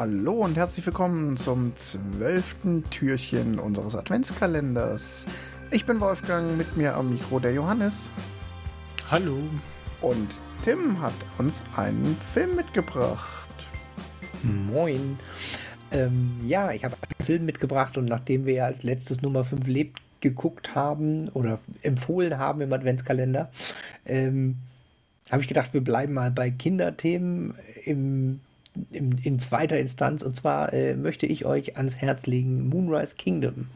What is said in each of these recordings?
Hallo und herzlich willkommen zum zwölften Türchen unseres Adventskalenders. Ich bin Wolfgang, mit mir am Mikro der Johannes. Hallo. Und Tim hat uns einen Film mitgebracht. Moin. Ähm, ja, ich habe einen Film mitgebracht und nachdem wir ja als letztes Nummer 5 lebt geguckt haben oder empfohlen haben im Adventskalender, ähm, habe ich gedacht, wir bleiben mal bei Kinderthemen im, im, in zweiter Instanz. Und zwar äh, möchte ich euch ans Herz legen Moonrise Kingdom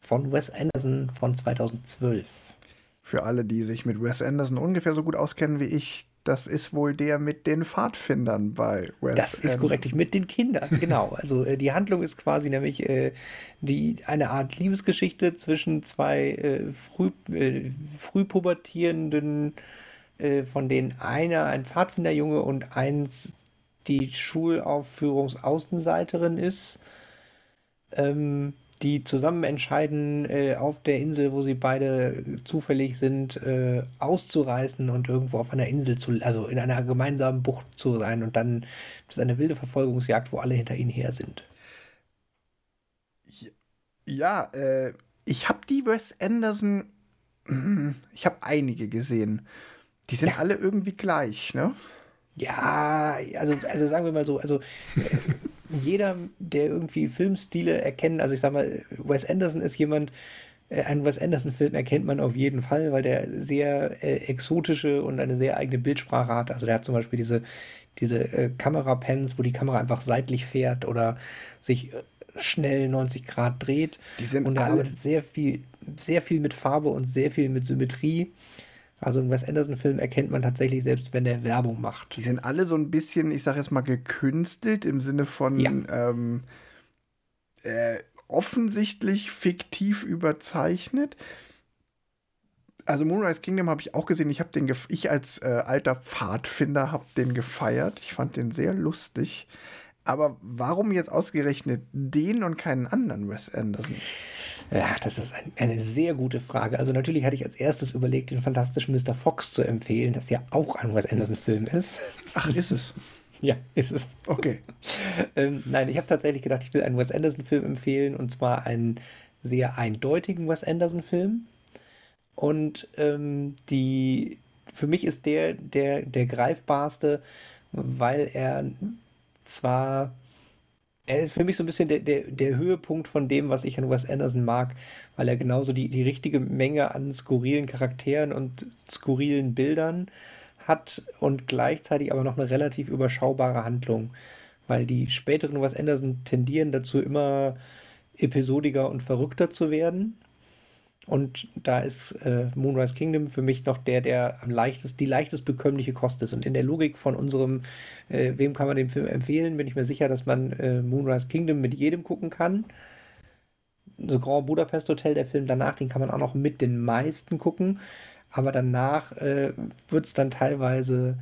von Wes Anderson von 2012. Für alle, die sich mit Wes Anderson ungefähr so gut auskennen wie ich, das ist wohl der mit den Pfadfindern bei Wes Das ist Anderson. korrekt, mit den Kindern, genau. Also äh, die Handlung ist quasi nämlich äh, die, eine Art Liebesgeschichte zwischen zwei äh, früh, äh, frühpubertierenden äh, von denen einer ein Pfadfinderjunge und eins die Schulaufführungsaußenseiterin ist, ähm, die zusammen entscheiden, äh, auf der Insel, wo sie beide zufällig sind, äh, auszureißen und irgendwo auf einer Insel zu, also in einer gemeinsamen Bucht zu sein. Und dann ist eine wilde Verfolgungsjagd, wo alle hinter ihnen her sind. Ja, äh, ich habe die Wes Anderson, ich habe einige gesehen. Die sind ja. alle irgendwie gleich, ne? Ja, also, also sagen wir mal so, also äh, jeder, der irgendwie Filmstile erkennt, also ich sag mal, Wes Anderson ist jemand, äh, einen Wes Anderson-Film erkennt man auf jeden Fall, weil der sehr äh, exotische und eine sehr eigene Bildsprache hat. Also der hat zum Beispiel diese, diese äh, Kamerapens, wo die Kamera einfach seitlich fährt oder sich äh, schnell 90 Grad dreht. Die sind und er arbeitet sehr viel, sehr viel mit Farbe und sehr viel mit Symmetrie. Also einen Wes Anderson-Film erkennt man tatsächlich selbst, wenn der Werbung macht. Die sind alle so ein bisschen, ich sag jetzt mal, gekünstelt im Sinne von ja. ähm, äh, offensichtlich fiktiv überzeichnet. Also Moonrise Kingdom habe ich auch gesehen. Ich habe den, ich als äh, alter Pfadfinder habe den gefeiert. Ich fand den sehr lustig. Aber warum jetzt ausgerechnet den und keinen anderen Wes Anderson? Ja, das ist ein, eine sehr gute Frage. Also natürlich hatte ich als erstes überlegt, den fantastischen Mr. Fox zu empfehlen, das ja auch ein Wes Anderson-Film ist. Ach, ist es? Ja, ist es. Okay. ähm, nein, ich habe tatsächlich gedacht, ich will einen Wes Anderson-Film empfehlen und zwar einen sehr eindeutigen Wes Anderson-Film. Und ähm, die, für mich ist der, der der greifbarste, weil er zwar er ist für mich so ein bisschen der, der, der Höhepunkt von dem, was ich an Wes Anderson mag, weil er genauso die, die richtige Menge an skurrilen Charakteren und skurrilen Bildern hat und gleichzeitig aber noch eine relativ überschaubare Handlung. Weil die späteren Wes Anderson tendieren dazu, immer episodiger und verrückter zu werden. Und da ist äh, Moonrise Kingdom für mich noch der, der am leichtest, die leichtest bekömmliche Kost ist. Und in der Logik von unserem, äh, wem kann man den Film empfehlen, bin ich mir sicher, dass man äh, Moonrise Kingdom mit jedem gucken kann. So Grand Budapest Hotel, der Film danach, den kann man auch noch mit den meisten gucken. Aber danach äh, wird es dann teilweise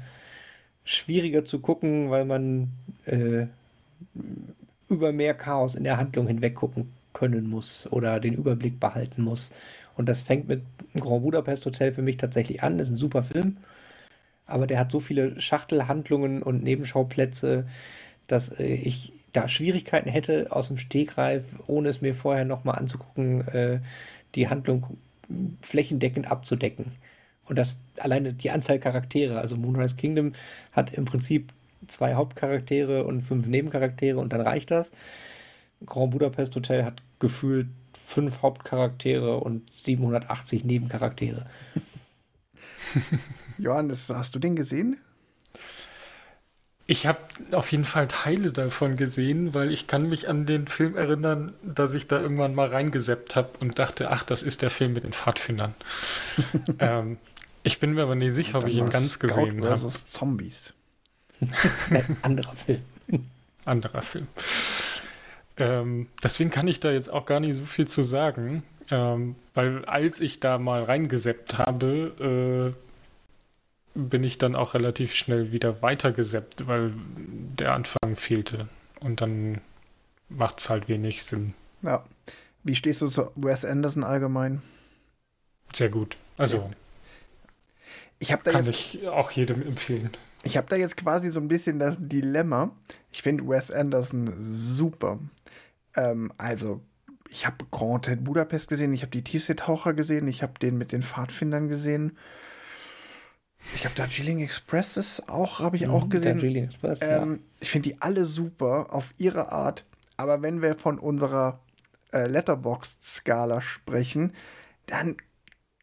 schwieriger zu gucken, weil man äh, über mehr Chaos in der Handlung hinweg gucken können muss oder den Überblick behalten muss. Und das fängt mit Grand Budapest Hotel für mich tatsächlich an. Das ist ein super Film. Aber der hat so viele Schachtelhandlungen und Nebenschauplätze, dass äh, ich da Schwierigkeiten hätte, aus dem Stegreif, ohne es mir vorher nochmal anzugucken, äh, die Handlung flächendeckend abzudecken. Und das alleine die Anzahl Charaktere, also Moonrise Kingdom hat im Prinzip zwei Hauptcharaktere und fünf Nebencharaktere und dann reicht das. Grand Budapest Hotel hat gefühlt fünf Hauptcharaktere und 780 Nebencharaktere. Johannes, hast du den gesehen? Ich habe auf jeden Fall Teile davon gesehen, weil ich kann mich an den Film erinnern, dass ich da irgendwann mal reingeseppt habe und dachte, ach, das ist der Film mit den Pfadfindern. ähm, ich bin mir aber nicht sicher, ob ich ihn ganz Scout gesehen habe. Zombies. anderer Film. Anderer Film. Ähm, deswegen kann ich da jetzt auch gar nicht so viel zu sagen, ähm, weil als ich da mal reingeseppt habe, äh, bin ich dann auch relativ schnell wieder weitergeseppt, weil der Anfang fehlte. Und dann macht es halt wenig Sinn. Ja. Wie stehst du zu Wes Anderson allgemein? Sehr gut. Also. Ja. Ich habe da kann jetzt, ich auch jedem empfehlen. Ich habe da jetzt quasi so ein bisschen das Dilemma. Ich finde Wes Anderson super. Ähm, also, ich habe Grand Hotel Budapest gesehen, ich habe die Tiefseetaucher gesehen, ich habe den mit den Pfadfindern gesehen. Ich habe Darjeeling Express ist auch, habe ich mhm, auch gesehen. Darjeeling Express, ähm, ja. Ich finde die alle super auf ihre Art. Aber wenn wir von unserer äh, Letterboxd-Skala sprechen, dann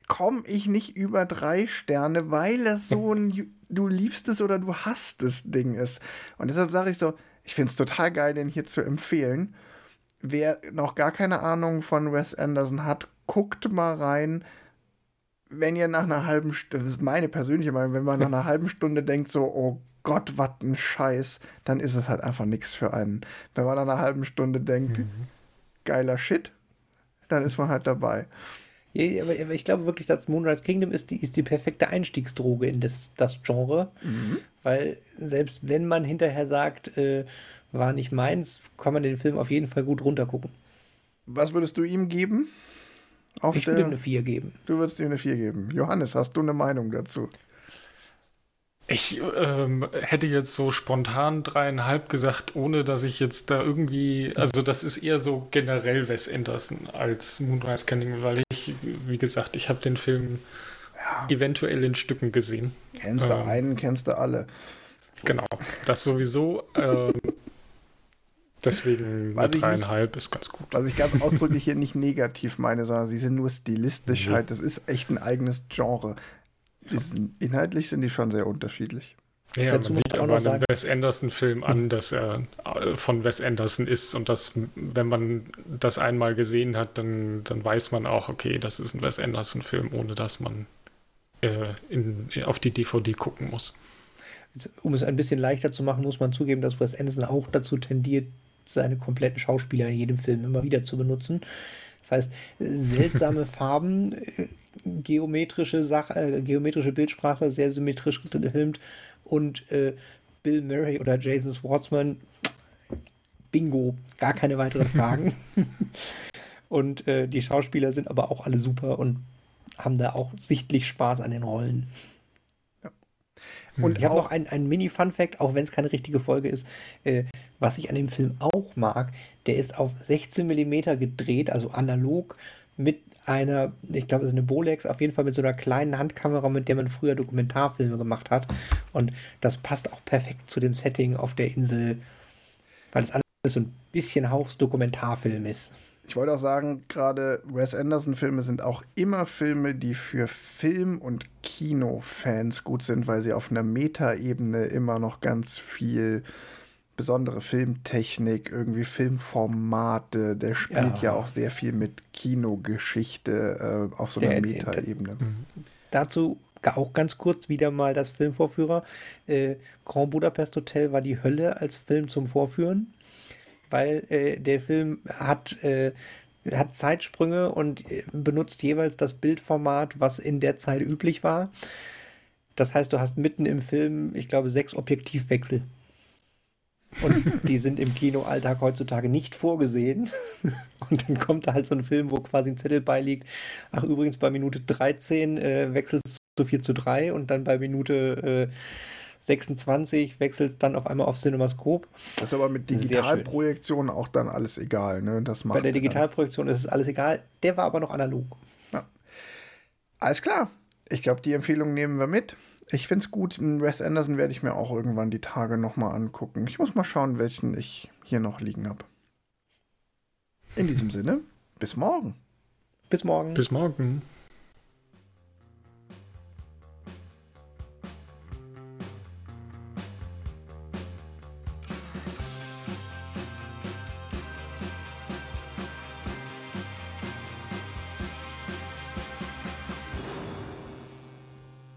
komme ich nicht über drei Sterne, weil es so ein du liebst es oder du hast es Ding ist. Und deshalb sage ich so, ich finde es total geil, den hier zu empfehlen. Wer noch gar keine Ahnung von Wes Anderson hat, guckt mal rein. Wenn ihr nach einer halben Stunde, das ist meine persönliche Meinung, wenn man nach einer halben Stunde denkt, so, oh Gott, was ein Scheiß, dann ist es halt einfach nichts für einen. Wenn man nach einer halben Stunde denkt, mhm. geiler Shit, dann ist man halt dabei. Aber, ich glaube wirklich, dass Moonrise Kingdom ist die, ist die perfekte Einstiegsdroge in das, das Genre. Mhm. Weil selbst wenn man hinterher sagt, äh, war nicht meins, kann man den Film auf jeden Fall gut runtergucken. Was würdest du ihm geben? Auf ich würde ihm eine 4 geben. Du würdest ihm eine 4 geben. Johannes, hast du eine Meinung dazu? Ich ähm, hätte jetzt so spontan dreieinhalb gesagt, ohne dass ich jetzt da irgendwie, also das ist eher so generell Wes Anderson als Moonrise Kingdom, weil ich, wie gesagt, ich habe den Film ja. eventuell in Stücken gesehen. Kennst du ähm, einen, kennst du alle. Genau, das sowieso. Ähm, deswegen dreieinhalb ist ganz gut. Was ich ganz ausdrücklich hier nicht negativ meine, sondern sie sind nur stilistisch mhm. halt. Das ist echt ein eigenes Genre. Inhaltlich sind die schon sehr unterschiedlich. Ja, Dazu man sieht aber einen Wes Anderson-Film an, dass er äh, von Wes Anderson ist und dass, wenn man das einmal gesehen hat, dann, dann weiß man auch, okay, das ist ein Wes Anderson-Film, ohne dass man äh, in, auf die DVD gucken muss. Um es ein bisschen leichter zu machen, muss man zugeben, dass Wes Anderson auch dazu tendiert, seine kompletten Schauspieler in jedem Film immer wieder zu benutzen. Das heißt, seltsame Farben, äh, geometrische Sache, äh, geometrische Bildsprache, sehr symmetrisch gefilmt und äh, Bill Murray oder Jason Schwartzman, bingo, gar keine weiteren Fragen. und äh, die Schauspieler sind aber auch alle super und haben da auch sichtlich Spaß an den Rollen. Und ich habe noch einen Mini-Fun-Fact, auch wenn es keine richtige Folge ist, äh, was ich an dem Film auch mag, der ist auf 16 mm gedreht, also analog mit einer, ich glaube, es ist eine Bolex, auf jeden Fall mit so einer kleinen Handkamera, mit der man früher Dokumentarfilme gemacht hat. Und das passt auch perfekt zu dem Setting auf der Insel, weil es alles so ein bisschen Hauchs-Dokumentarfilm ist. Ich wollte auch sagen, gerade Wes Anderson-Filme sind auch immer Filme, die für Film- und Kinofans gut sind, weil sie auf einer Metaebene immer noch ganz viel besondere Filmtechnik, irgendwie Filmformate. Der spielt ja, ja auch sehr viel mit Kinogeschichte äh, auf so einer Metaebene. Dazu auch ganz kurz wieder mal das Filmvorführer. Äh, Grand Budapest Hotel war die Hölle als Film zum Vorführen, weil äh, der Film hat äh, hat Zeitsprünge und äh, benutzt jeweils das Bildformat, was in der Zeit üblich war. Das heißt, du hast mitten im Film, ich glaube, sechs Objektivwechsel. Und die sind im Kinoalltag heutzutage nicht vorgesehen. Und dann kommt da halt so ein Film, wo quasi ein Zettel beiliegt. Ach, übrigens bei Minute 13 äh, wechselt es zu 4 zu 3 und dann bei Minute äh, 26 wechselt es dann auf einmal auf Cinemascope. Das ist aber mit Digitalprojektion auch dann alles egal, ne? Das macht bei der Digitalprojektion ist es alles egal. Der war aber noch analog. Ja. Alles klar. Ich glaube, die Empfehlung nehmen wir mit. Ich finde es gut. Wes Anderson werde ich mir auch irgendwann die Tage nochmal angucken. Ich muss mal schauen, welchen ich hier noch liegen habe. In diesem Sinne, bis morgen. Bis morgen. Bis morgen.